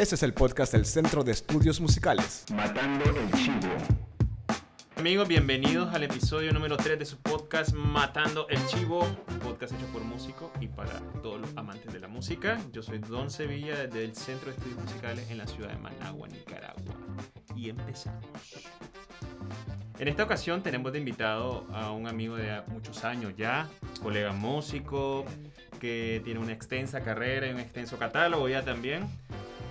Este es el podcast del Centro de Estudios Musicales. Matando el Chivo. Amigos, bienvenidos al episodio número 3 de su podcast Matando el Chivo, podcast hecho por músicos y para todos los amantes de la música. Yo soy Don Sevilla desde el Centro de Estudios Musicales en la ciudad de Managua, Nicaragua. Y empezamos. En esta ocasión tenemos de invitado a un amigo de muchos años ya, colega músico, que tiene una extensa carrera y un extenso catálogo ya también.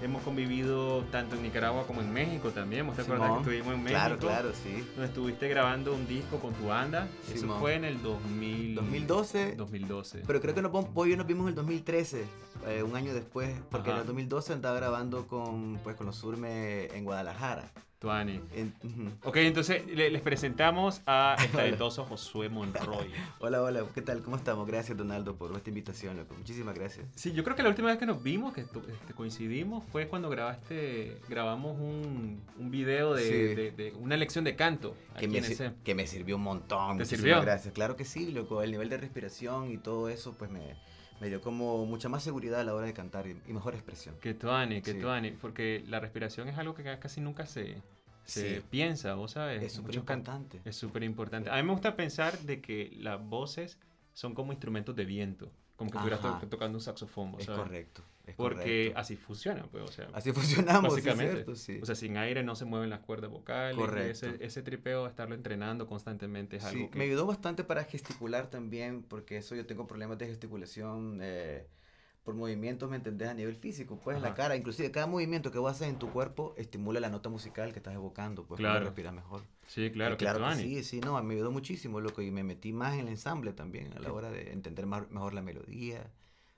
Hemos convivido tanto en Nicaragua como en México también. ¿Vos te acuerdas que Simón. estuvimos en México? Claro, claro, sí. Donde estuviste grabando un disco con tu banda. Eso Simón. fue en el 2000... 2012, 2012. pero creo que y yo nos vimos en el 2013, eh, un año después, porque Ajá. en el 2012 andaba grabando con, pues, con los Surme en Guadalajara. Tuani. En- ujú. Ok, entonces le- les presentamos a el talentoso Josué Monroy. Hola, hola, ¿qué tal? ¿Cómo estamos? Gracias, Donaldo, por esta invitación, loco. Muchísimas gracias. Sí, yo creo que la última vez que nos vimos, que este, coincidimos, fue cuando grabaste, grabamos un, un video de, Sí. de- de una lección de canto. Que me, ese- que me sirvió un montón. ¿Te muchísimas sirvió? Gracias. Claro que sí, loco. El nivel de respiración y todo eso, pues me, me dio como mucha más seguridad a la hora de cantar y, y mejor expresión. Que tuani, que Sí. tuani, porque la respiración es algo que ca- casi nunca se, se Sí. piensa, ¿vos sabes? Es súper importante. Es súper importante. A mí me gusta pensar de que las voces son como instrumentos de viento, como que estuvieras to- tocando un saxofón, ¿vos Es correcto. Es Porque correcto. así funciona, pues, o sea, Así funcionamos, sí, básicamente. cierto, sí. O sea, sin aire no se mueven las cuerdas vocales. Correcto. Ese, ese tripeo, estarlo entrenando constantemente es Sí, algo que... me ayudó bastante para gesticular también, porque eso yo tengo problemas de gesticulación eh, por movimientos, ¿me entendés? A nivel físico, pues en la cara, inclusive cada movimiento que vos haces en tu cuerpo estimula la nota musical que estás evocando, pues Claro. para respirar mejor. Sí, claro, Y que claro que sí, sí, no, me ayudó muchísimo, loco, y me metí más en el ensamble también, a la hora de entender más- mejor la melodía,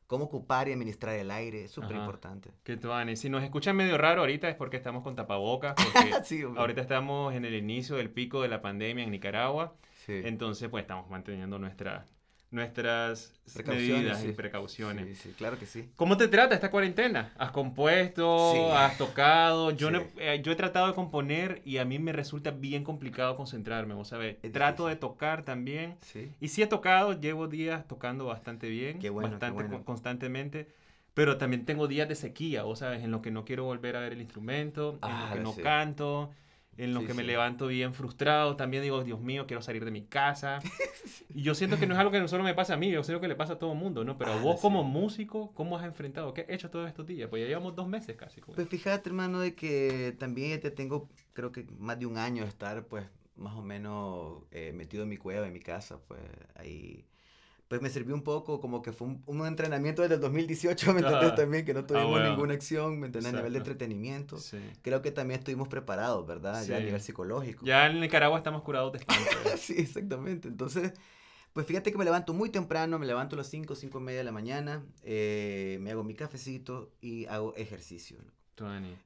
cómo ocupar y administrar el aire, es súper importante. Que tuani. Si nos escuchan medio raro ahorita es porque estamos con tapabocas, porque sí, ahorita estamos en el inicio del pico de la pandemia en Nicaragua. Sí. Entonces, pues estamos manteniendo nuestra, nuestras medidas y precauciones. Sí, sí, claro que sí. ¿Cómo te trata esta cuarentena? ¿Has compuesto? Sí. ¿Has tocado? Yo, no- Sí. eh, yo he tratado de componer y a mí me resulta bien complicado concentrarme, ¿vos sabés? Trato de tocar también. Sí. Y sí he tocado, llevo días tocando bastante bien, Qué bueno, qué bastante bueno. con- constantemente, pero también tengo días de sequía, ¿vos sabes? En los que no quiero volver a ver el instrumento, en los Ah, que no canto, en los Sí, que me levanto bien frustrado, también digo, Dios mío, quiero salir de mi casa. y yo siento que no es algo que no solo me pasa a mí, yo siento que le pasa a todo el mundo, ¿no? Pero Ah, vos sí. como músico, ¿cómo has enfrentado? ¿Qué has hecho todos estos días? Pues ya llevamos dos meses casi. con Pues fíjate, hermano, de que también ya te tengo, creo que más de un año de estar, pues, más o menos eh, metido en mi cueva, en mi casa, pues, ahí. Pues me sirvió un poco, como que fue un, un entrenamiento desde el 2018, ¿me entendés? Ah. También, que no tuvimos bueno. ninguna acción, ¿me entendés? A nivel de entretenimiento. Sí. Creo que también estuvimos preparados, ¿verdad? Ya a nivel psicológico. Ya en Nicaragua estamos curados de espanto. sí, exactamente. Entonces, pues fíjate que me levanto muy temprano, me levanto a las 5, 5 y media de la mañana, eh, me hago mi cafecito y hago ejercicio.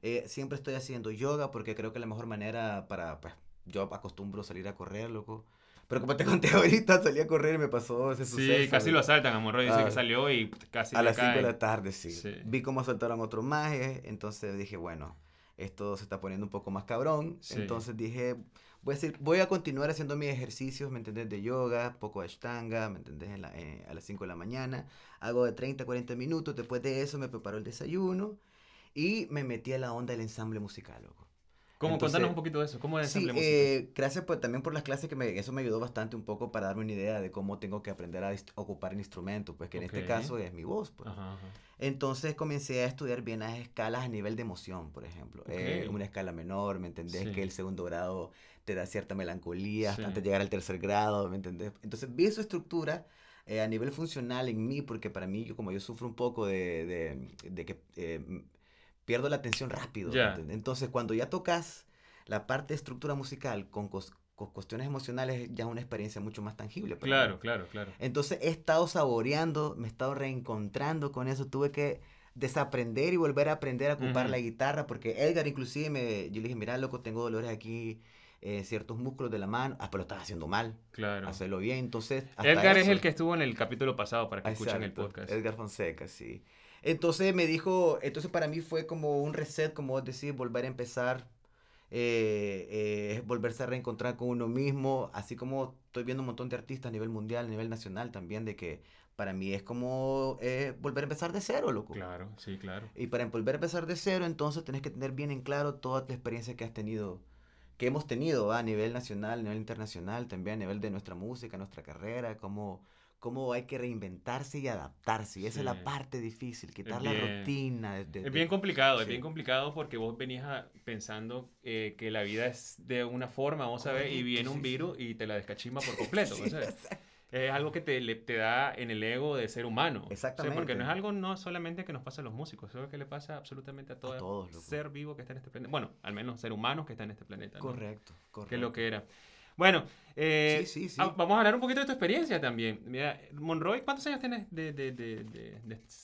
Eh, siempre estoy haciendo yoga porque creo que la mejor manera para, pues, yo acostumbro salir a correr, loco. Pero como te conté ahorita, salí a correr y me pasó ese Sí, suceso. casi de- lo asaltan a Monroy, dice Ah. que salió y casi A las 5 de la tarde, sí. Sí. Vi cómo asaltaron otro maje, entonces dije, bueno, esto se está poniendo un poco más cabrón. Sí. Entonces dije, voy a, decir, voy a continuar haciendo mis ejercicios, ¿me entendés? De yoga, poco de ashtanga, ¿me entendés? En la- eh, a las 5 de la mañana. Hago de 30 a 40 minutos. Después de eso me preparo el desayuno y me metí a la onda del ensamble musical, loco. ¿Cómo? Entonces- Contanos un poquito de eso. ¿Cómo es Sí, eh, gracias pues, también por las clases que me, eso me ayudó bastante un poco para darme una idea de cómo tengo que aprender a ocupar el instrumento, pues que en Ok. este caso es mi voz. Pues. Ajá, ajá. Entonces comencé a estudiar bien las escalas a nivel de emoción, por ejemplo. Eh, Ok. una escala menor, ¿me entendés? Sí. Que el segundo grado te da cierta melancolía hasta Sí. antes de llegar al tercer grado, ¿me entendés? Entonces vi su estructura eh, a nivel funcional en mí, porque para mí, yo, como yo sufro un poco de, de- de que eh, pierdo la atención rápido. Entonces cuando ya tocas la parte de estructura musical con, con cuestiones emocionales, ya es una experiencia mucho más tangible. mí. Claro, claro, claro. Entonces he estado saboreando, me he estado reencontrando con eso. Tuve que desaprender y volver a aprender a ocupar la guitarra, porque Edgar inclusive me, yo le dije, mira, loco, tengo dolores aquí, eh, ciertos músculos de la mano. Ah, pero lo estaba haciendo mal, Claro. hacerlo bien. Entonces, Edgar es el que estuvo en el capítulo pasado para que escuchen el podcast. Edgar Fonseca, sí. Entonces me dijo, entonces para mí fue como un reset, como decís, volver a empezar, eh, eh, volverse a reencontrar con uno mismo, así como estoy viendo un montón de artistas a nivel mundial, a nivel nacional también, de que para mí es como eh, volver a empezar de cero, loco. Claro, sí, claro. Y para volver a empezar de cero, entonces tenés que tener bien en claro toda la experiencia que has tenido, que hemos tenido ¿va? a nivel nacional, a nivel internacional, también a nivel de nuestra música, nuestra carrera, cómo, cómo hay que reinventarse y adaptarse. Y esa es la parte difícil, quitar bien- la rutina. de- de- Es bien complicado, es bien complicado porque vos venías a- pensando eh, que la vida es de una forma, vamos a ver, y viene un virus y te la descachimba por completo. O sea, es algo que te, le- te da en el ego de ser humano. O sea, Exactamente. porque no es algo no solamente que nos pasa a los músicos, es algo que le pasa absolutamente a todo todos, loco. ser vivo que está en este planeta. Bueno, al menos ser humano que está en este planeta. ¿no? Correcto, correcto. Que es lo que era. Bueno, eh, Sí, sí, sí. ah, vamos a hablar un poquito de tu experiencia también. Mira, Monroy, ¿cuántos años tienes de,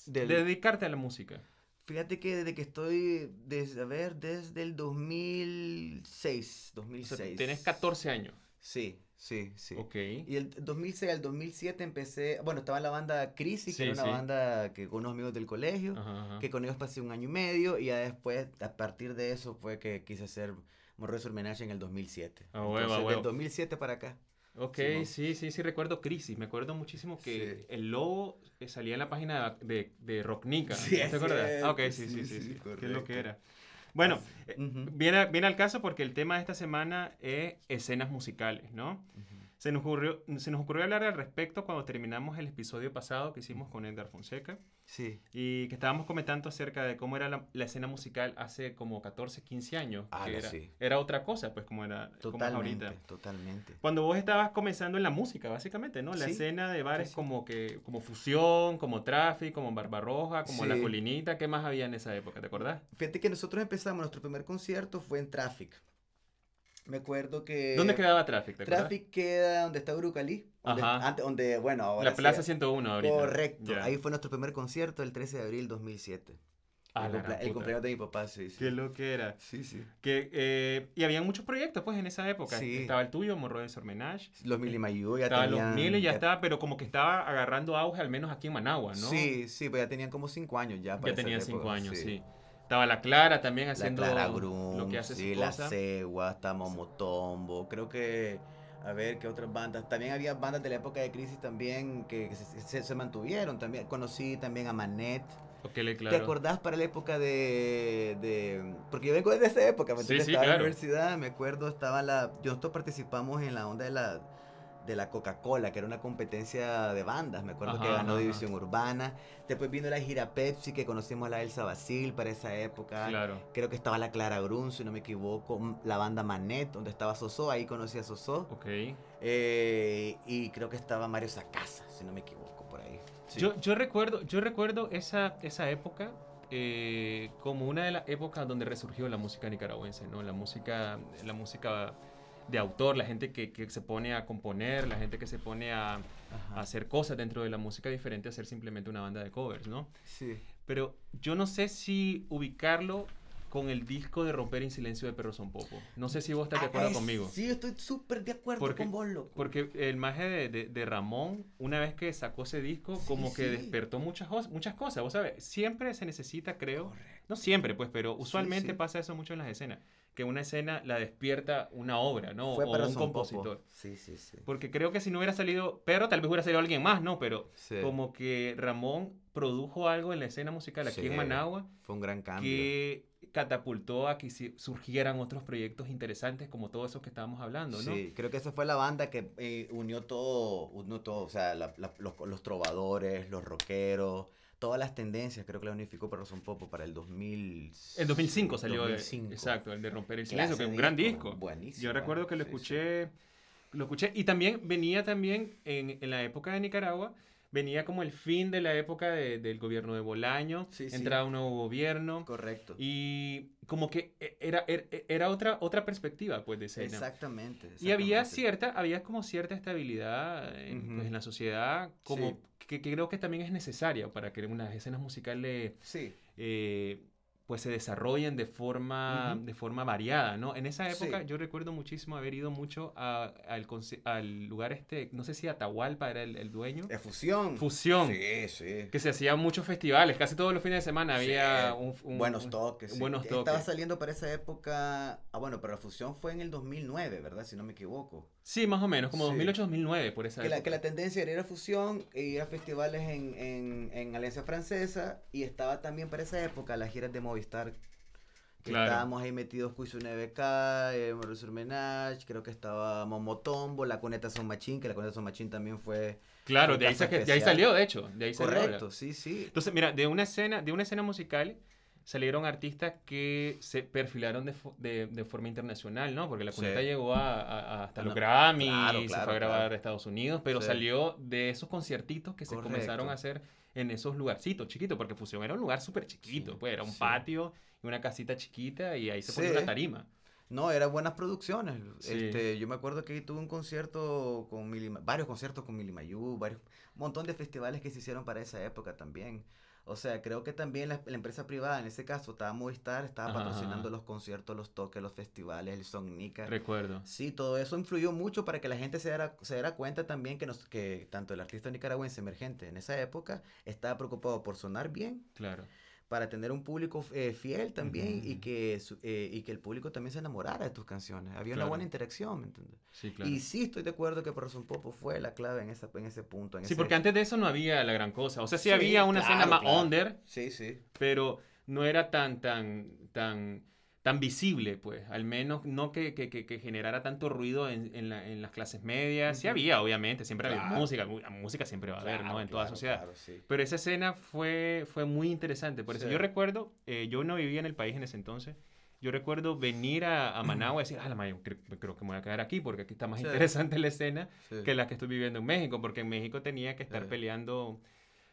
dedicarte a la música? Fíjate que desde que estoy, desde, a ver, desde el 2006, O sea, 2006. Tienes 14 años. Sí, sí, sí. Ok. Y el 2006 al 2007 empecé, bueno, estaba en la banda Crisis, Sí, que era una sí. banda que con unos amigos del colegio, Ajá, ajá. que con ellos pasé un año y medio y ya después, a partir de eso fue que quise hacer Morro Surmenage en el 2007. A huevo, Entonces, huevo. del 2007 para acá. Ok, Simón. sí, sí, sí, recuerdo Crisis. Me acuerdo muchísimo que Sí. el logo eh, salía en la página de, de Rocknica. Sí, ¿Te acuerdas? Ah, ok, cierto, sí, sí, sí, sí. ¿Qué es lo que era? Bueno, eh, viene, viene al caso porque el tema de esta semana es escenas musicales, ¿no? Ujú. Se nos, ocurrió, se nos ocurrió hablar al respecto cuando terminamos el episodio pasado que hicimos con Edgar Fonseca Sí. y que estábamos comentando acerca de cómo era la, la escena musical hace como 14, 15 años. Ah, que era, sí. era otra cosa, pues como era como es Totalmente, ahorita. totalmente. Cuando vos estabas comenzando en la música, básicamente, ¿no? La Sí, escena de bares sí. como que como Fusión, como Traffic, como Barbarroja, como La. Colinita, ¿qué más había en esa época? ¿Te acordás? Fíjate que nosotros empezamos, nuestro primer concierto fue en Traffic. Me acuerdo que... ¿Dónde quedaba Traffic? ¿Te? Traffic queda donde está Urucalí. Donde, Ajá. antes- donde, bueno, ahora La sí- Plaza 101 ahorita. Correcto. Ya. Ahí fue nuestro primer concierto el 13 de abril 2007. Ah, el, la el cumpleaños de mi papá, sí, sí. Qué lo que era. Sí, sí. Que, eh, y había muchos proyectos, pues, en esa época. Sí. Estaba el tuyo, Morro de Sormenage. Los Mili Mayú ya Estaba tenían... los Mil y ya estaba, pero como que estaba agarrando auge, al menos aquí en Managua, ¿no? Sí, sí, pues ya tenían como cinco años ya. para Ya tenían cinco años, sí. Estaba la Clara también La haciendo Clara lo Grum, que hace sí, su la cosa. Cegua, está Momotombo, creo que, a ver, ¿qué otras bandas? También había bandas de la época de crisis también que, se, se- se mantuvieron, también conocí también a Manet. ¿Te claro. acordás para la época de, de- Porque yo vengo desde esa época, ¿me Sí, entiendes? sí, Estaba en la claro. universidad, me acuerdo, estaba la... Nosotros participamos en la onda de la, de la Coca-Cola, que era una competencia de bandas, me acuerdo que ganó ajá, División Urbana. Después vino la gira Pepsi, que conocimos a la Elsa Basil para esa época. Claro. Creo que estaba la Clara Grun, si no me equivoco, la banda Manet, donde estaba Soso, ahí conocí a Soso. Ok. Eh, y creo que estaba Mario Sacasa, si no me equivoco, por ahí. Sí. Yo, yo recuerdo, yo recuerdo esa, esa época eh, como una de las épocas donde resurgió la música nicaragüense, ¿no? La música, la música de autor, la gente que, que se pone a componer, la gente que se pone a, a hacer cosas dentro de la música diferente a ser simplemente una banda de covers, ¿no? Sí. Pero yo no sé si ubicarlo con el disco de Romper en Silencio de Perro Son Popo. No sé si vos estás de acuerdo Ah, conmigo. Sí, estoy súper de acuerdo Porque- con vos, loco. Porque el maje de, de- de Ramón, una vez que sacó ese disco, Sí, como que sí. despertó muchas, muchas cosas. Vos sabes, siempre se necesita, creo, Correcto. no siempre, pues, pero usualmente sí. pasa eso mucho en las escenas, que una escena la despierta una obra, ¿no? Fue o un Popo. compositor. Sí, sí, sí. Porque creo que si no hubiera salido Perro, tal vez hubiera salido alguien más, ¿no? Pero Sí. como que Ramón produjo algo en la escena musical aquí Sí. en Managua Fue un gran cambio. que catapultó a que surgieran otros proyectos interesantes como todos esos que estábamos hablando, ¿no? Sí, creo que esa fue la banda que eh, unió todo, unió todo, o sea, la- la- los, los trovadores, los rockeros, todas las tendencias, creo que la unificó Perro Son Popo para el 2000. En 2005 salió, eh, 2005. exacto, el de Romper el Silencio, que es un gran disco. Buenísimo. Yo recuerdo que lo sí, escuché, lo escuché, y también venía también en, en la época de Nicaragua, venía como el fin de la época de- del gobierno de Bolaño, Sí, entraba un nuevo gobierno. Correcto. y como que e- era, era, era otra, otra perspectiva, pues, de escena. Exactamente, Y había exactamente. cierta, había como cierta estabilidad en, pues, en la sociedad, como. Que, que creo que también es necesaria para que unas escenas musicales Sí, eh, pues se desarrollen de forma, de forma variada, ¿no? En esa época Sí. yo recuerdo muchísimo haber ido mucho a- al, conce- al lugar este, no sé si Atahualpa era el, el dueño, de fusión. Fusión, Sí, sí. que se hacían muchos festivales, casi todos los fines de semana había un, un- buenos un- toques. sí. buenos Estaba toques. saliendo para esa época. Ah, bueno, pero la fusión fue en el 2009, ¿verdad? Si no me equivoco. Sí, más o menos, como Sí. 2008-2009, por esa Que la, época. que la tendencia era ir a fusión, e ir a festivales en, en, en Alianza Francesa y estaba también para esa época las giras de Movistar. Que Claro. estábamos ahí metidos Cuiso NBK, eh, Mauricio Menage, creo que estaba Momotombo, la Cuneta Son Machín, que la Cuneta Son Machín también fue Claro, de ahí, de ahí salió, de hecho. De ahí salió correcto, la- sí, sí. Entonces, mira, de una escena, de una escena musical salieron artistas que se perfilaron de, de, de forma internacional, ¿no? Porque la Sí. cuneta llegó a, a- hasta los Grammy, claro, se fue a grabar claro. a Estados Unidos, pero Sí. salió de esos conciertitos que se comenzaron a hacer en esos lugarcitos chiquitos, porque Fusión era un lugar súper chiquito, Sí, pues era un patio y una casita chiquita y ahí se ponía una tarima. No, eran buenas producciones. Este, yo me acuerdo que tuve un concierto con Mili, varios conciertos con Mili Mayú, varios, un montón de festivales que se hicieron para esa época también. O sea, creo que también la, la empresa privada, en ese caso, estaba Movistar, estaba Ajá, patrocinando ajá. los conciertos, los toques, los festivales, el Songnica. Recuerdo. Sí, todo eso influyó mucho para que la gente se diera, se diera cuenta también que, nos, que tanto el artista nicaragüense emergente en esa época estaba preocupado por sonar bien, Claro. Para tener un público eh, fiel también y, que, su- eh, y que el público también se enamorara de tus canciones. Había una buena interacción, ¿me entiendes? Sí, claro. Y sí estoy de acuerdo que Person Popo fue la clave en, esa, en ese punto. En Sí, ese- porque antes de eso no había la gran cosa. O sea, sí, Sí, había una escena más under, Sí, sí. pero no era tan, tan, tan, tan visible, pues. Al menos no que, que, que, generara tanto ruido en, en, la- en las clases medias. Sí Ujú. había, obviamente, siempre había música. Música siempre va a haber, ¿no? En toda claro, sociedad. sí. Pero esa escena fue, fue muy interesante. Por eso Sí. yo recuerdo, eh, yo no vivía en el país en ese entonces. Yo recuerdo venir a, a Managua y decir, ah, la madre, creo, creo que me voy a quedar aquí porque aquí está más Sí. interesante la escena Sí. que la que estoy viviendo en México, porque en México tenía que estar Sí. peleando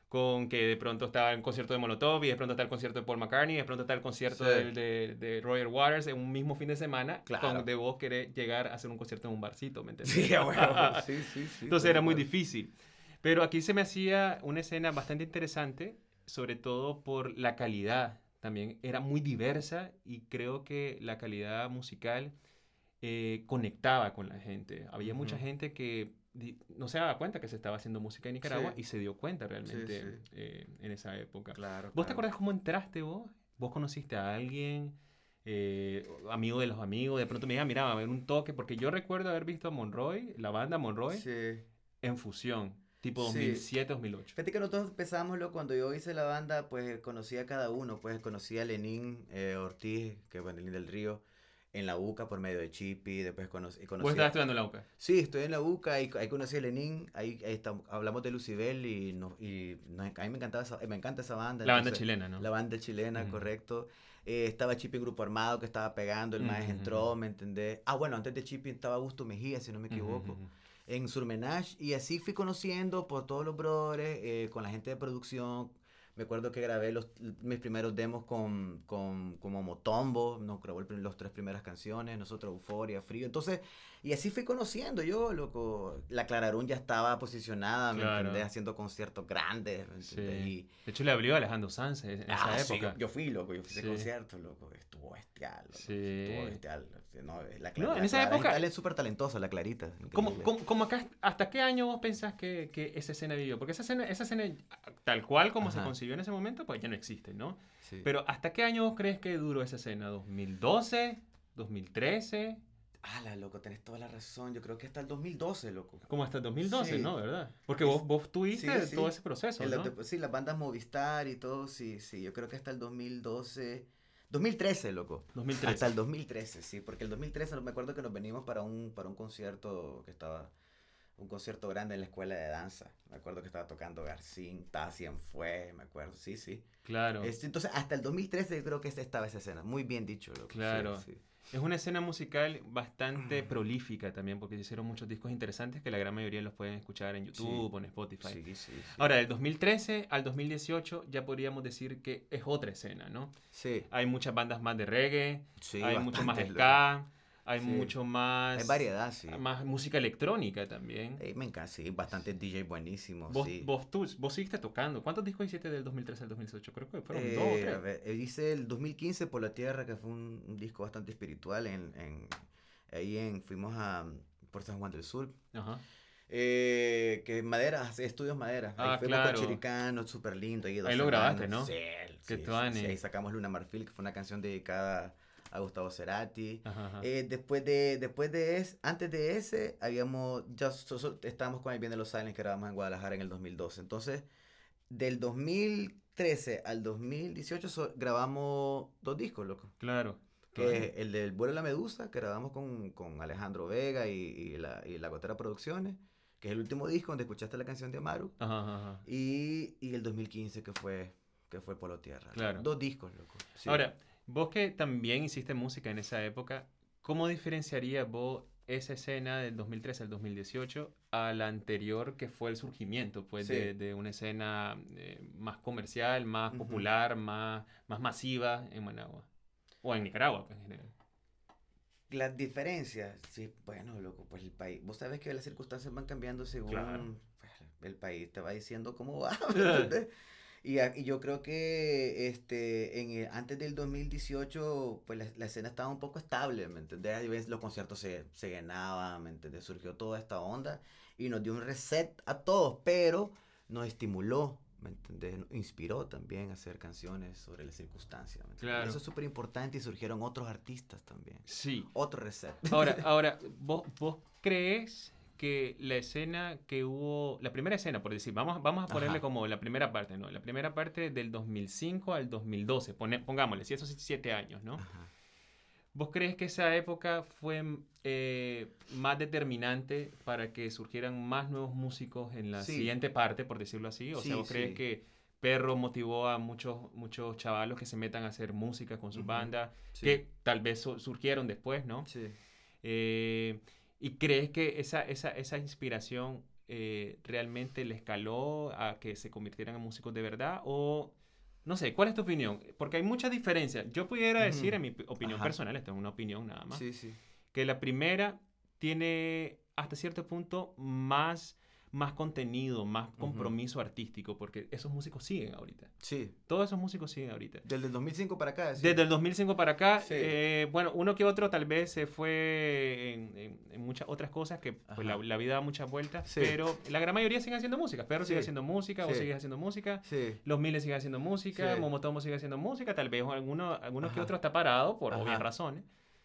con que de pronto estaba el concierto de Molotov y de pronto está el concierto de Paul McCartney y de pronto está el concierto Sí. del- de, de Roger Waters en un mismo fin de semana Claro. con de vos querer llegar a hacer un concierto en un barcito, ¿me entiendes? Sí, sí. Entonces era muy difícil. Pero aquí se me hacía una escena bastante interesante, sobre todo por la calidad. También era muy diversa y creo que la calidad musical eh, conectaba con la gente. Había mucha gente que no se daba cuenta que se estaba haciendo música en Nicaragua Sí. y se dio cuenta realmente sí. eh, en esa época. Claro. ¿Vos te acuerdas cómo entraste vos? ¿Vos conociste a alguien? eh, amigo de los amigos, de pronto me dijeron, mira, va a haber un toque, porque yo recuerdo haber visto a Monroy, la banda Monroy, en fusión, tipo Sí. 2007-2008. Fíjate que nosotros empezamos, cuando yo hice la banda, pues conocí a cada uno, pues conocí a Lenín eh, Ortiz, que fue Lenín del Río, en la UCA por medio de Chippy, después conocí, conocí ¿Vos estabas estudiando en la UCA? Sí, estoy en la UCA y ahí conocí a Lenín, ahí, ahí estamos- hablamos de Lucibel y, no, y no- a mí me, encantaba esa, me encanta esa banda. La banda chilena, ¿no? La banda chilena, Ujú. correcto. Eh, estaba Chippy en Grupo Armado que estaba pegando, el maestro Ujú, entró. ¿me entendés? Ah, bueno, antes de Chippy estaba Augusto Mejía, si no me equivoco ujú. en Surmenage y así fui conociendo por todos los brothers, eh, con la gente de producción. Me acuerdo que grabé los, mis primeros demos con, con, con Motombo, nos grabó los tres primeras canciones, nosotros Euforia, Frío. Entonces, y así fui conociendo yo, loco. La Clararún ya estaba posicionada, ¿me Claro. entendés? Haciendo conciertos grandes, ¿me Sí. Y, De hecho, le abrió a Alejandro Sanz en esa Ah, sí, época. yo, yo fui, loco, yo fui a ese Sí. concierto, loco, estuvo bestial, loco, Sí. estuvo bestial. No, la, No, en esa época- Él es súper talentosa, la Clarita. ¿Cómo, cómo- cómo acá, ¿Hasta qué año vos pensás que, que esa escena vivió? Porque esa escena, esa escena tal cual como se Ajá. concibió en ese momento, pues ya no existe, ¿no? Sí. Pero ¿hasta qué año vos crees que duró esa escena? ¿2012? ¿2013? Ah, la loco, tenés toda la razón. Yo creo que hasta el 2012, loco. Como hasta el 2012, Sí. ¿no? ¿Verdad? Porque vos, vos tuviste sí, sí. todo ese proceso, ¿no? sí, las bandas Movistar y todo, sí, sí. Yo creo que hasta el 2012. 2013, loco. 2013. Hasta el 2013, sí. Porque el 2013 no- me acuerdo que nos venimos para un, para un concierto que estaba. Un concierto grande en la escuela de danza. Me acuerdo que estaba tocando Garcín, Tassian fue, me acuerdo, sí, sí. Claro. Este, entonces, hasta el 2013 yo creo que esta- estaba esa escena. Muy bien dicho, loco. Claro. sí. Es una escena musical bastante prolífica también, porque se hicieron muchos discos interesantes que la gran mayoría los pueden escuchar en YouTube Sí. o en Spotify. Sí, sí. Ahora, del 2013 al 2018 ya podríamos decir que es otra escena, ¿no? Sí, Hay muchas bandas más de reggae, sí, hay mucho más loco. Hay Sí. mucho más... Hay variedad, sí. Más música electrónica también. Eh, me encanta, sí, bastante DJ buenísimo, Vos, sí. vos, tú, vos seguiste tocando. ¿Cuántos discos hiciste del 2013 al 2018? Creo que fueron Eh, dos o a tres. ver, eh, hice el 2015 por la tierra, que fue un, un disco bastante espiritual. En, en- ahí en, fuimos a por San Juan del Sur. Ajá. Eh, que Madera, hace estudios Madera. Ah, ahí fuimos claro. con Chiricano, súper lindo. Ahí, Ahí lo grabaste. ¿no? Sí, Que sí, sí, sí, ahí sacamos Luna Marfil, que fue una canción dedicada a Gustavo Cerati. Ajá, ajá. Eh, después de, después de ese, antes de ese, habíamos, ya so- so- estábamos con el Bien de los Silents que grabamos en Guadalajara en el 2012. Entonces, del 2013 al 2018 so- grabamos dos discos, loco. claro. Que claro. es el del Vuelo a la Medusa, que grabamos con, con Alejandro Vega y, y la, y la Gotera Producciones, que es el último disco donde escuchaste la canción de Amaru. Ajá, ajá, ajá. Y, y el 2015 que fue, que fue Polo Tierra. Claro. Dos discos, loco. Sí. Ahora, vos que también hiciste música en esa época, ¿cómo diferenciarías vos esa escena del 2013 al 2018 a la anterior que fue el surgimiento pues, Sí. de, de una escena eh, más comercial, más Ujú. popular, más, más masiva en Managua? O en Nicaragua, pues, en general. Las diferencias, sí, bueno, loco, pues el país, vos sabes que las circunstancias van cambiando según Claro. pues, el país te va diciendo cómo va. Y, y yo creo que este, en el- antes del 2018, pues la, la escena estaba un poco estable, ¿me ves, los conciertos se, se llenaban, ¿me entiendes? Surgió toda esta onda y nos dio un reset a todos, pero nos estimuló, ¿me entiendes? Nos inspiró también a hacer canciones sobre las circunstancias. Claro. Eso es súper importante y surgieron otros artistas también. Sí. Otro reset. Ahora, ahora ¿vos, ¿vos crees que la escena que hubo, la primera escena, por decir, vamos, vamos a ponerle Ajá. como la primera parte, ¿no? La primera parte del 2005 al 2012, pone- pongámosle, si esos siete años, ¿no? Ajá. ¿Vos crees que esa época fue eh, más determinante para que surgieran más nuevos músicos en la Sí. siguiente parte, por decirlo así? O Sí, sea, ¿vos crees sí. que Perro motivó a muchos, muchos chavalos que se metan a hacer música con sus Ujú. bandas, Sí. que tal vez su- surgieron después, ¿no? Sí. Eh, ¿Y crees que esa, esa, esa inspiración eh, realmente le escaló a que se convirtieran en músicos de verdad? O, no sé, ¿cuál es tu opinión? Porque hay muchas diferencias. Yo pudiera decir, en mi opinión Ajá. personal, esto es una opinión nada más, Sí, sí. que la primera tiene hasta cierto punto más, más contenido, más compromiso artístico, porque esos músicos siguen ahorita. Sí. Todos esos músicos siguen ahorita. Desde el 2005 para acá. sí. Desde el 2005 para acá, Sí. eh, bueno, uno que otro tal vez se fue en, en- en muchas otras cosas que pues, la, la vida da muchas vueltas, Sí. pero la gran mayoría siguen haciendo música. Perro sigue haciendo música, vos sigues haciendo música, Sí. Los Miles siguen haciendo música, Sí. Momotomo sigue haciendo música, tal vez alguno, alguno que Ajá. otro está parado por Ajá. obvias razones,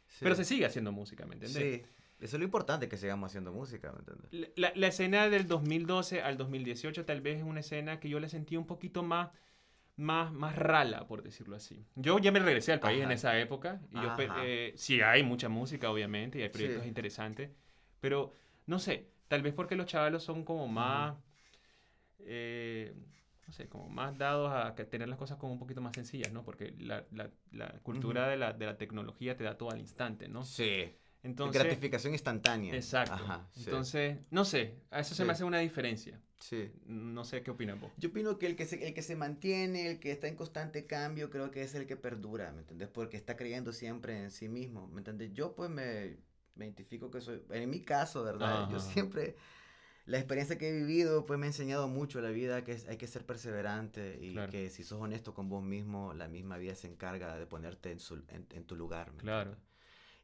sí. pero se sigue haciendo música, ¿me entiendes? Sí. Eso es lo importante, que sigamos haciendo música, ¿me entiendes? La, la escena del 2012 al 2018 tal vez es una escena que yo la sentí un poquito más, más, más rala, por decirlo así. Yo ya me regresé al país en Ajá. esa época. Y yo, Ajá. eh, sí hay mucha música, obviamente, y hay proyectos Sí. interesantes. Pero, no sé, tal vez porque los chavalos son como más... eh, no sé, como más dados a tener las cosas como un poquito más sencillas, ¿no? Porque la, la- la cultura de, la, de la tecnología te da todo al instante, ¿no? Sí. Entonces, Gratificación instantánea. exacto. Ajá. sí. Entonces, no sé, a eso se Sí. me hace una diferencia. Sí. No sé qué opinas vos. Yo opino que el que, se, el que se mantiene, el que está en constante cambio, creo que es el que perdura, ¿me entiendes? Porque está creyendo siempre en sí mismo, ¿me entiendes? Yo pues me, me identifico que soy, en mi caso, ¿verdad? Yo Ajá. siempre, la experiencia que he vivido pues me ha enseñado mucho la vida, que es- hay que ser perseverante y Claro. que si sos honesto con vos mismo, la misma vida se encarga de ponerte en, su, en, en tu lugar, ¿me Claro. entiendes?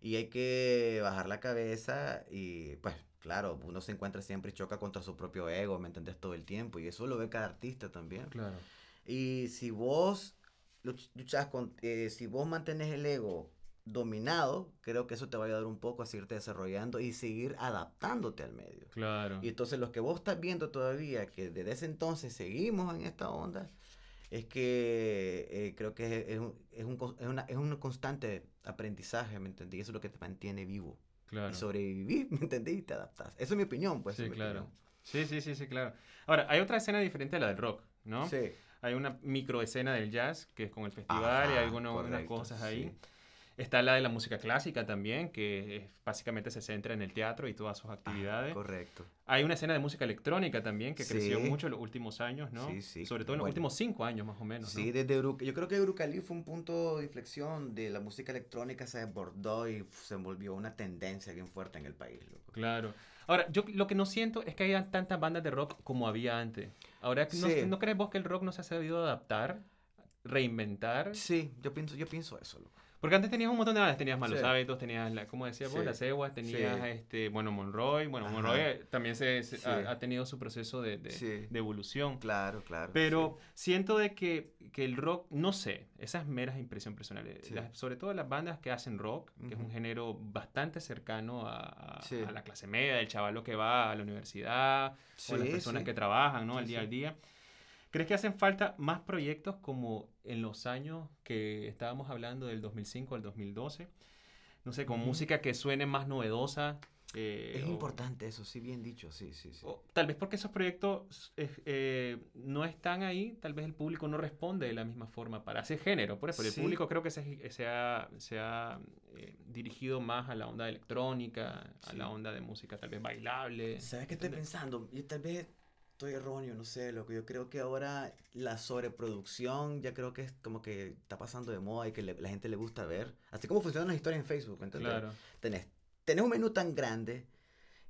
Y hay que bajar la cabeza y pues claro, uno se encuentra siempre y choca contra su propio ego, ¿me entendés? Todo el tiempo y eso lo ve cada artista también. Claro. Y si vos luch- luchas con, eh, si vos mantenés el ego dominado, creo que eso te va a ayudar un poco a seguirte desarrollando y seguir adaptándote al medio. Claro. Y entonces los que vos estás viendo todavía, que desde ese entonces seguimos en esta onda, es que eh, creo que es, es un, es, un una, es un constante aprendizaje, ¿me entendí? Eso es lo que te mantiene vivo. Claro. Y sobrevivir, ¿me entendí? Y te adaptas. Esa es mi opinión, pues. Sí, claro. opinión. Sí, sí, sí, sí, claro. Ahora, hay otra escena diferente a la del rock, ¿no? Sí. Hay una microescena del jazz, que es con el festival y Ajá, algunas unas correcto, cosas ahí. sí. Está la de la música clásica también, que básicamente se centra en el teatro y todas sus Ajá, actividades. correcto. Hay una escena de música electrónica también, que creció mucho en los últimos años, ¿no? Sí, sí, Sobre todo en los bueno. últimos cinco años más o menos, ¿no? Sí, desde Uru- yo creo que Eurucalí fue un punto de inflexión de la música electrónica, se desbordó y se volvió una tendencia bien fuerte en el país. loco. Claro. Ahora, yo lo que no siento es que haya tantas bandas de rock como había antes. Ahora, ¿no, Sí. ¿no crees vos que el rock no se ha sabido adaptar, reinventar? Sí, yo pienso, yo pienso eso. loco. Porque antes tenías un montón de bandas, tenías Malos Sí. Hábitos, tenías, la, ¿cómo decías vos? Sí. Las Eguas, tenías, Sí. este, bueno, Monroy. Bueno, Ajá. Monroy eh, también se, se- ha, ha tenido su proceso de, de- de evolución. Claro, claro. Pero siento de que, que el rock, no sé, esas meras impresión personal. las- sobre todo las bandas que hacen rock, que es un género bastante cercano a, a- a la clase media, el chavalo que va a la universidad, o las personas que trabajan, ¿no? Al día al día. ¿Crees que hacen falta más proyectos como en los años que estábamos hablando del 2005 al 2012? No sé, con música que suene más novedosa. eh, Es o- importante eso, sí, bien dicho, sí, sí, sí. o tal vez porque esos proyectos eh, eh, no están ahí, tal vez el público no responde de la misma forma para ese género. Por eso, el público creo que se, se ha, se ha, eh, dirigido más a la onda electrónica, a Sí. la onda de música tal vez bailable. ¿Sabes qué estoy pensando? Y tal vez estoy erróneo, no sé, loco. Yo creo que ahora la sobreproducción ya creo que es como que está pasando de moda y que le- la gente le gusta ver. Así como funcionan las historias en Facebook, ¿me entiendes? Claro, Tenés, tenés un menú tan grande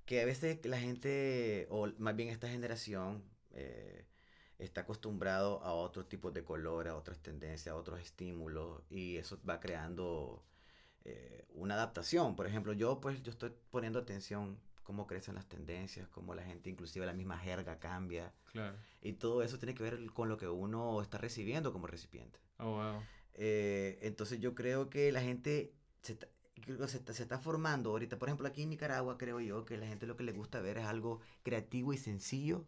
que a veces la gente, o más bien esta generación, eh, está acostumbrado a otros tipos de color, a otras tendencias, a otros estímulos, y eso va creando eh, una adaptación. Por ejemplo, yo pues yo estoy poniendo atención cómo crecen las tendencias, cómo la gente, inclusive la misma jerga cambia, claro. y todo eso tiene que ver con lo que uno está recibiendo como recipiente. Oh, wow. Eh, entonces yo creo que la gente se está, se está, se está formando ahorita. Por ejemplo, aquí en Nicaragua creo yo que la gente lo que le gusta ver es algo creativo y sencillo.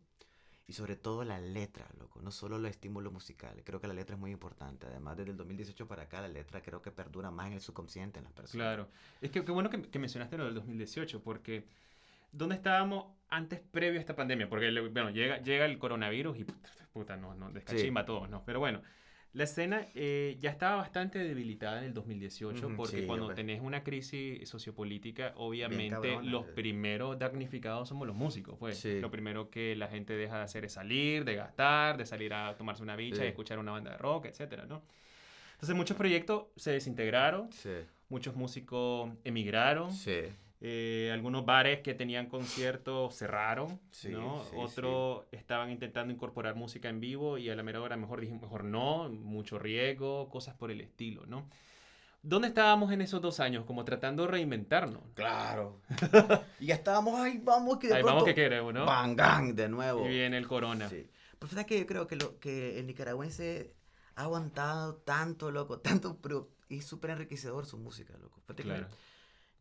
Y sobre todo la letra, loco, no solo los estímulos musicales. Creo que la letra es muy importante. Además, desde el 2018 para acá, la letra creo que perdura más en el subconsciente en las personas. Claro. Es que qué bueno que, que mencionaste lo del 2018, porque ¿dónde estábamos antes previo a esta pandemia? Porque, bueno, llega, llega el coronavirus y puta, no, no, descachimba a todos, ¿no? Pero bueno, la escena eh, ya estaba bastante debilitada en el 2018, Ujú, porque sí, cuando tenés una crisis sociopolítica, obviamente cabrona, los eh. primeros damnificados somos los músicos, pues. Sí. Lo primero que la gente deja de hacer es salir, de gastar, de salir a tomarse una bicha Sí. y escuchar una banda de rock, etcétera, ¿no? Entonces muchos proyectos se desintegraron, Sí, muchos músicos emigraron, sí. Eh, algunos bares que tenían conciertos cerraron, Sí, ¿no? sí, Otros estaban intentando incorporar música en vivo y a la mera hora mejor dijimos, mejor no, mucho riesgo, cosas por el estilo, ¿no? ¿Dónde estábamos en esos dos años? Como tratando de reinventarnos. Claro. y ya estábamos ahí, vamos que de Ahí vamos pronto, que queremos, ¿no? ¡Bang, gang! De nuevo. Y viene el corona. Sí. Pero que yo creo que, lo, que el nicaragüense ha aguantado tanto, loco, tanto, pero es súper enriquecedor su música, loco. Fíjate que Claro.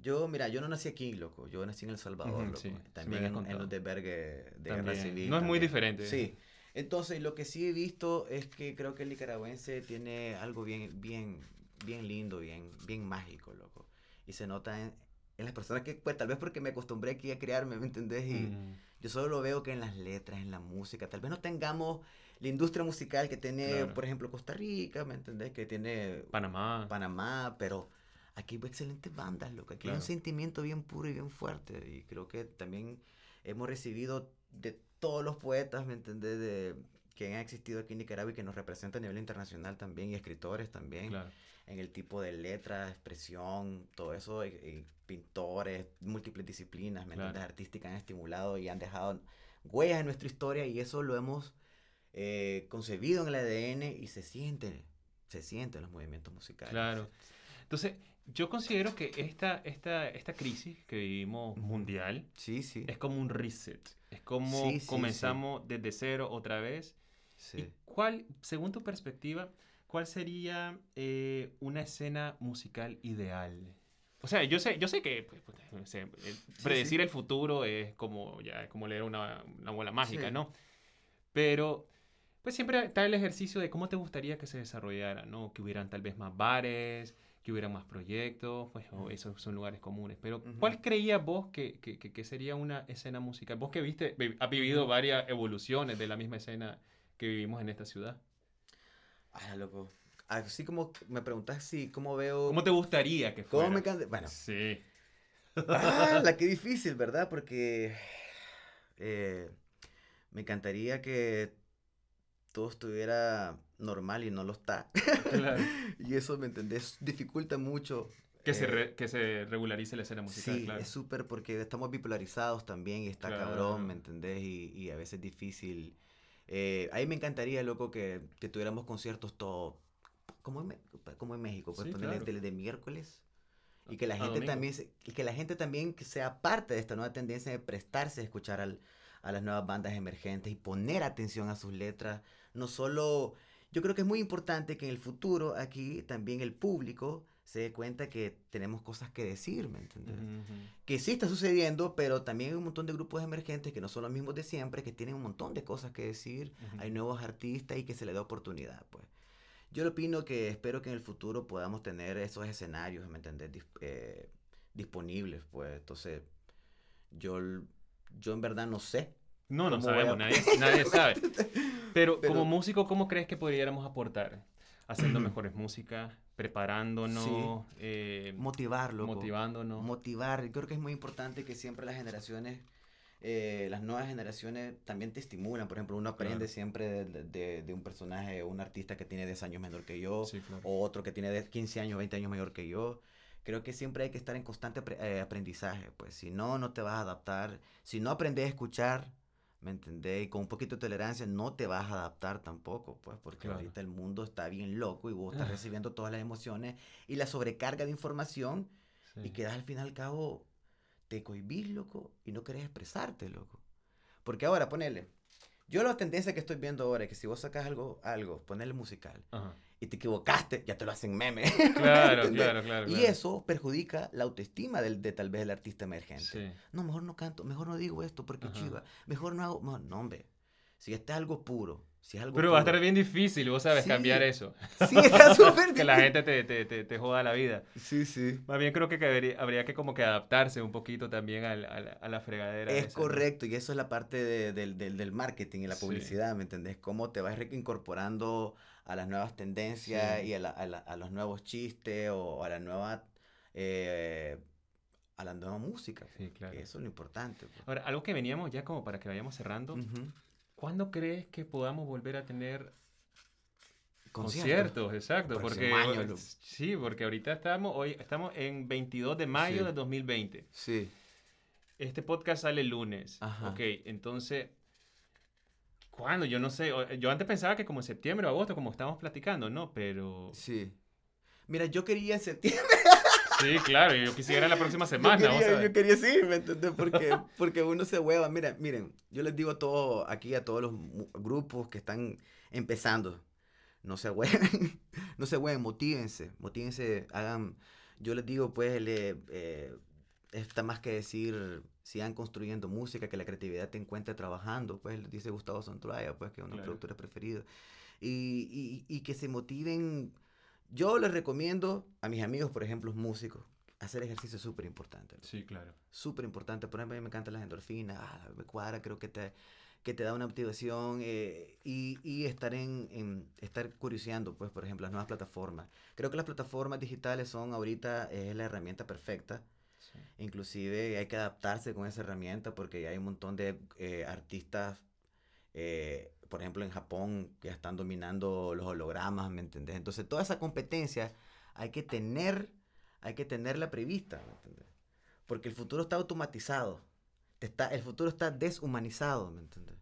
Yo, mira, yo no nací aquí, loco. Yo nací en El Salvador, loco. sí, También en, en los desvergues de guerra También. civil. No es muy diferente. Sí. Entonces, lo que sí he visto es que creo que el nicaragüense tiene algo bien, bien, bien lindo, bien, bien mágico, loco. Y se nota en, en las personas que, pues, tal vez porque me acostumbré aquí a criarme, ¿me entendés? Y, Mm, yo solo lo veo que en las letras, en la música. Tal vez no tengamos la industria musical que tiene, Claro. por ejemplo, Costa Rica, ¿me entendés? Que tiene Panamá. Panamá, pero aquí hay excelentes bandas, loco. Aquí hay un sentimiento bien puro y bien fuerte. Y creo que también hemos recibido de todos los poetas, ¿me entendés? De, que han existido aquí en Nicaragua y que nos representan a nivel internacional también, y escritores también Claro. en el tipo de letra, expresión, todo eso, y, y pintores, múltiples disciplinas, ¿me Claro. Artísticas han estimulado y han dejado huellas en nuestra historia y eso lo hemos eh, concebido en el ADN y se siente, se siente en los movimientos musicales. Claro. Entonces, yo considero que esta, esta, esta crisis que vivimos mundial Sí, sí. es como un reset. Es como Sí, sí, comenzamos desde cero otra vez. sí. ¿Y cuál, según tu perspectiva, cuál sería eh, una escena musical ideal? O sea, yo sé, yo sé que pues, puta, no sé, eh, predecir el futuro es como, ya, es como leer una, una bola mágica, Sí. ¿no? Pero pues siempre está el ejercicio de cómo te gustaría que se desarrollara, ¿no? Que hubieran tal vez más bares, que hubieran más proyectos, pues esos son lugares comunes. Pero. ¿cuál creías vos que, que, sería una escena musical? Vos que viste, vi- has vivido varias evoluciones de la misma escena que vivimos en esta ciudad. Ah, loco. Así como me preguntas si cómo veo... ¿Cómo te gustaría que fuera? cómo me Bueno, Sí. Ah, la que difícil, ¿verdad? Porque eh, me encantaría que todo estuviera normal y no lo está. Claro. y eso, ¿me entendés? Dificulta mucho. Que, se eh, re- que se regularice la escena musical, sí, claro. es súper porque estamos bipolarizados también y está Claro. cabrón, ¿me entendés? Y, y a veces es difícil. Eh, a mí me encantaría, loco, que, que tuviéramos conciertos todo como en, como en México, pues Sí, ponerle claro. de, de miércoles. Y que la A gente domingo. también se- y que la gente también sea parte de esta nueva tendencia de prestarse a escuchar al- a las nuevas bandas emergentes y poner atención a sus letras. No solo, yo creo que es muy importante que en el futuro aquí también el público se dé cuenta que tenemos cosas que decir, ¿me entiendes? Ujú, ujú. que sí está sucediendo, pero también hay un montón de grupos emergentes que no son los mismos de siempre, que tienen un montón de cosas que decir, Ujú. hay nuevos artistas y que se le da oportunidad, pues. Yo opino que espero que en el futuro podamos tener esos escenarios, ¿me entendés? Dis- eh, disponibles, pues. Entonces, yo, yo en verdad no sé. No, no ¿Cómo voy sabemos, a- nadie, nadie sabe. Pero, Pero- como músico, ¿cómo crees que podríamos aportar? Haciendo mejores músicas, preparándonos, eh, Motivarlo. motivándonos. motivar. Creo que es muy importante que siempre las generaciones, eh, las nuevas generaciones también te estimulan. Por ejemplo, uno aprende Claro. siempre de, de- de un personaje, un artista que tiene 10 años menor que yo, Sí, claro. o otro que tiene de 15 años, 20 años mayor que yo. Creo que siempre hay que estar en constante eh, aprendizaje, pues si no, no te vas a adaptar. Si no aprendes a escuchar, ¿me entendés? Y con un poquito de tolerancia no te vas a adaptar tampoco, pues porque Claro. ahorita el mundo está bien loco y vos estás Ah. recibiendo todas las emociones y la sobrecarga de información y Sí. quedas al fin y al cabo, te cohibís, loco, y no querés expresarte, loco. Porque ahora, ponele, yo la tendencia que estoy viendo ahora es que si vos sacas algo, algo, ponele musical, Ajá. y te equivocaste, ya te lo hacen meme. Claro, claro, claro. Y claro. eso perjudica la autoestima del, de tal vez el artista emergente. Sí. No, mejor no canto, mejor no digo esto porque Ajá. chiva, mejor no hago, mejor- no, hombre, si este es algo puro, si es algo Pero va a estar bien difícil, vos sabes, Sí. cambiar eso. Sí, está súper que la difícil. gente te, te, te, te joda la vida. Sí, sí. Más bien creo que habría, habría que como que adaptarse un poquito también al- al- a, la fregadera. Es esa, ¿no? correcto, y eso es la parte de- del, del- del marketing y la Sí. publicidad, ¿me entendés? Cómo te vas incorporando a las nuevas tendencias Sí. y a, la- a la- a los nuevos chistes o a la nueva, eh, a la nueva música. Sí, claro. que Eso es lo importante. pues. Ahora, algo que veníamos ya como para que vayamos cerrando. Ujú. ¿Cuándo crees que podamos volver a tener Concierto. conciertos? Exacto, porque año, sí, porque ahorita estamos hoy estamos en 22 de mayo Sí. de 2020. Sí. Este podcast sale el lunes. Ajá. Ok, entonces ¿cuándo? Yo no sé, yo antes pensaba que como en septiembre o agosto como estábamos platicando, no, pero Sí. Mira, yo quería en septiembre. sí, claro, yo quisiera la próxima semana, yo, quería, yo quería sí, ¿me entendés? Porque, porque uno se hueva. Mira, miren, yo les digo a todo, aquí a todos los grupos que están empezando, no se hueven, no se hueven, motívense, motívense, hagan, yo les digo, pues, le, eh, está más que decir, sigan construyendo música, que la creatividad te encuentre trabajando, pues, dice Gustavo Santuaya, pues, que es uno de mis Claro. y, y, y que se motiven. Yo les recomiendo a mis amigos, por ejemplo, músicos, hacer ejercicio es súper importante. Sí, claro. Súper importante. Por ejemplo, a mí me encantan las endorfinas, ah, la cuadra, creo que te, que te da una motivación eh, y, y estar en, en- estar curioseando, pues, por ejemplo, las nuevas plataformas. Creo que las plataformas digitales son ahorita es la herramienta perfecta. Sí. Inclusive hay que adaptarse con esa herramienta porque hay un montón de eh, artistas, eh, por ejemplo en Japón, ya están dominando los hologramas, ¿me entendés? Entonces toda esa competencia hay que tener, hay que tenerla prevista, ¿me entendés? Porque el futuro está automatizado, está, el futuro está deshumanizado, ¿me entendés?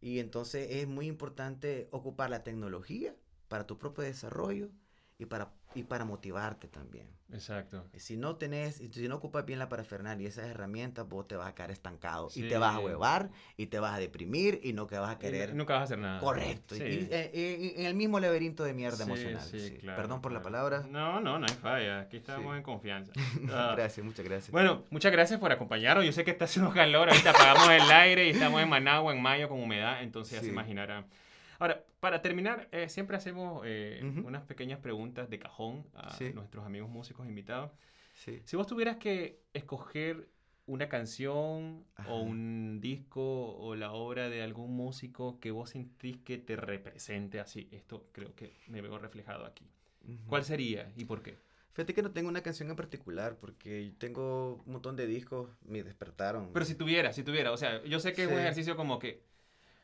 Y entonces es muy importante ocupar la tecnología para tu propio desarrollo y para, y para motivarte también. Exacto. Si no tenés, si no ocupas bien la parafernalia y esas herramientas, vos te vas a quedar estancado. Y Sí. te vas a huevar, y te vas a deprimir, y no que vas a Y querer. Nunca vas a hacer nada. Correcto. y- Sí. y- eh, eh, en el mismo laberinto de mierda Sí, emocional. sí, sí. claro, Perdón por la claro. palabra. No, no, no hay falla. Aquí estamos en confianza. Ah, gracias, muchas gracias. Bueno, muchas gracias por acompañarnos. Yo sé que está haciendo calor, ahorita apagamos el aire y estamos en Managua en mayo con humedad, entonces ya se imaginarán. Ahora, para terminar, eh, siempre hacemos eh, Ujú. unas pequeñas preguntas de cajón a Sí. nuestros amigos músicos invitados. sí. Si vos tuvieras que escoger una canción Ajá. o un disco o la obra de algún músico que vos sentís que te represente así, esto creo que me veo reflejado aquí. Ujú. ¿Cuál sería y por qué? Fíjate que no tengo una canción en particular, porque tengo un montón de discos, me despertaron. Pero si tuviera, si tuviera, o sea, yo sé que es un Sí. ejercicio como que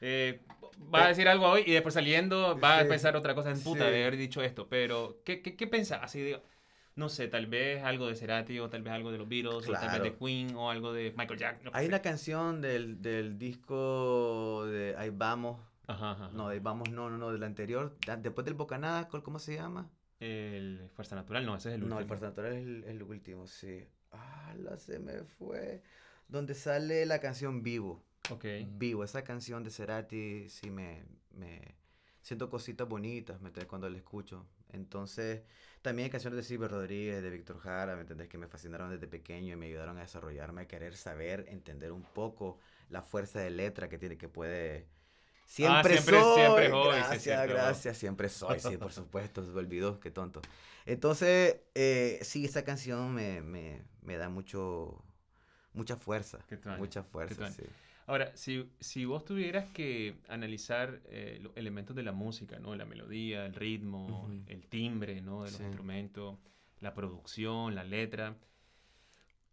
eh, va a decir algo hoy y después saliendo va a Sí. pensar otra cosa en puta Sí. de haber dicho esto, pero ¿qué, qué, qué pensás? Así digo, no sé, tal vez algo de Cerati o tal vez algo de los Beatles o tal vez de Claro. Queen o algo de Michael Jackson. no Hay una canción del, del disco de Ahí Vamos. Ajá, ajá, No, de Ahí Vamos, no, no, no, del anterior. Después del Bocanada, ¿cuál- ¿cómo se llama? El Fuerza Natural, no, ese es el último. No, el Fuerza Natural es el, el último, sí. Ah, la se me fue. Donde sale la canción Vivo. Ok. Vivo, esa canción de Cerati, sí me, me siento cositas bonitas, ¿me? Cuando la escucho. Entonces, también hay canciones de Silvio Rodríguez, de Víctor Jara, ¿me entendés? Que me fascinaron desde pequeño y me ayudaron a desarrollarme, a querer saber, entender un poco la fuerza de letra que tiene, que puede... Siempre, Ah, siempre- soy. siempre soy, sí, gracias, siempre voy. gracias, siempre soy, sí, por supuesto, se me olvidó, qué tonto. Entonces, eh, sí, esa canción me, me, me da mucho, mucha fuerza, mucha fuerza, sí. Ahora, si, si vos tuvieras que analizar eh, los elementos de la música, ¿no? La melodía, el ritmo, Ujú. el timbre, ¿no? De los Sí. instrumentos, la producción, la letra,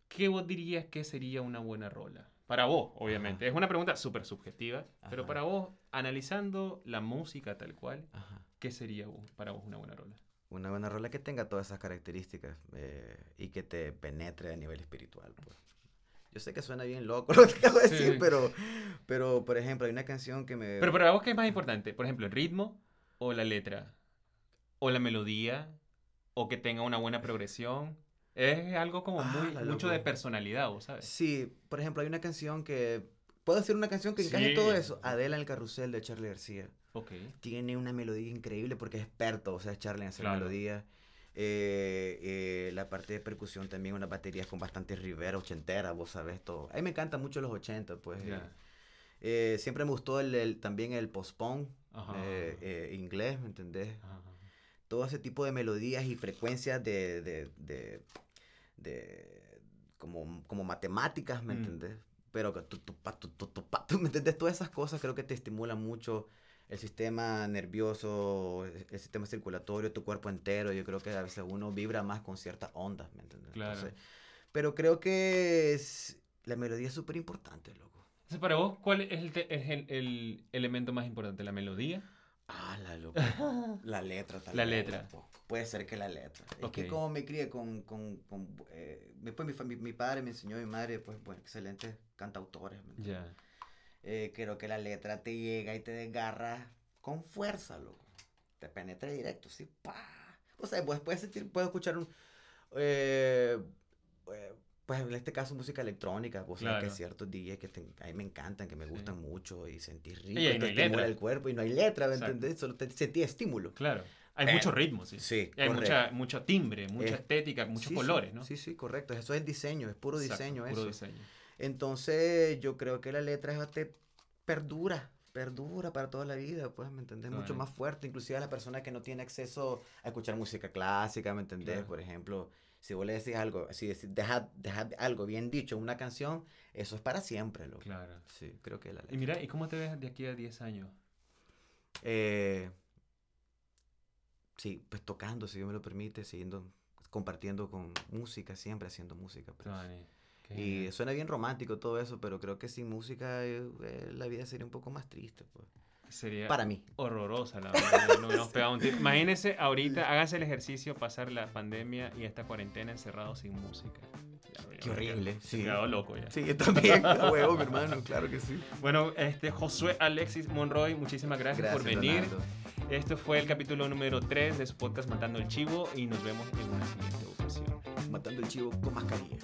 ¿qué vos dirías que sería una buena rola? Para vos, obviamente. Es una pregunta súper subjetiva, pero Ajá. para vos, analizando la música tal cual, Ajá. ¿qué sería vos- para vos una buena rola? Una buena rola que tenga todas esas características eh, y que te penetre a nivel espiritual. Pues. Yo sé que suena bien loco lo que acabo de decir, Sí. pero, pero por ejemplo, hay una canción que me... Pero para vos, ¿qué es más importante? Por ejemplo, ¿el ritmo o la letra? ¿O la melodía? ¿O que tenga una buena progresión? Es algo como Ah, muy, mucho de personalidad, ¿vos sabes? Sí, por ejemplo, hay una canción que... ¿Puedo decir una canción que encaje Sí. todo eso? Adela en el carrusel de Charlie García. Ok. Tiene una melodía increíble porque es experto, o sea, es Charlie en hacer Claro. melodías. Eh, eh, la parte de percusión también, unas baterías con bastante rivera ochentera, vos sabés todo. A mí me encantan mucho los 80, pues. Ya. Eh, siempre me gustó el, el- también el postpone eh, eh, inglés, ¿me entendés? Ajá. Todo ese tipo de melodías y frecuencias de, de, de, de- como, como matemáticas, ¿me Mm. entendés? Pero que pa, pa, ¿me entendés? Todas esas cosas creo que te estimulan mucho el sistema nervioso, el el sistema circulatorio, tu cuerpo entero. Yo creo que a veces uno vibra más con ciertas ondas, ¿me entendés? Claro. pero creo que es- la melodía es súper importante, loco. Entonces, para vos, ¿cuál es el, es el, el elemento más importante? ¿La melodía? Ah, la loco. La letra tal La letra. Puede ser que la letra. Es Ok. que como me crié con... con, con eh, después mi, mi, mi padre me enseñó, mi madre, pues, bueno, excelentes cantautores. ¿me entiendes? Ya. Eh, creo que la letra te llega y te desgarra con fuerza, loco. Te penetra directo, sí, pa. O sea, pues puedes sentir, puedes escuchar un... eh, eh, pues en este caso música electrónica, pues que Claro. hay ciertos DJs que te- a mí me encantan, que me Sí. gustan mucho y sentir rico, Y ahí y no te estimula el cuerpo y no hay letra, ¿me Exacto. entendés? Solo te sentí estímulo. Claro. Hay Pero- mucho ritmo, sí. Sí, hay mucha, mucho timbre, mucha Eh, estética, muchos sí, colores, ¿no? Sí, sí, correcto. Eso es diseño, es puro Exacto, diseño puro eso. diseño. Entonces, yo creo que la letra es te perdura, perdura para toda la vida, pues, ¿me entendés? Mucho Claro. más fuerte, inclusive a la persona que no tiene acceso a escuchar música clásica, ¿me entendés? Claro. Por ejemplo, si vos le decís algo, si decís, deja, deja algo bien dicho una canción, eso es para siempre, loco. Claro. Sí, creo que la Y letra. mira, ¿y cómo te ves de aquí a 10 años? Eh, sí, pues tocando, si Dios me lo permite, siguiendo, compartiendo con música, siempre haciendo música. pues. Tony, Y suena bien romántico todo eso, pero creo que sin música eh, eh, la vida sería un poco más triste, pues. Sería Para mí. horrorosa la verdad. No un tiro. Imagínense ahorita, háganse el ejercicio, pasar la pandemia y esta cuarentena encerrados sin música. Ya, Qué horrible, quedo- sí. Quedado loco ya. Sí, yo también, huevo, mi hermano, claro que sí. Bueno, este Josué Alexis Monroy, muchísimas gracias, Gracias, por venir. Leonardo. Esto fue el capítulo número 3 de su podcast Matando el Chivo y nos vemos en una siguiente ocasión. Matando el chivo con mascarilla.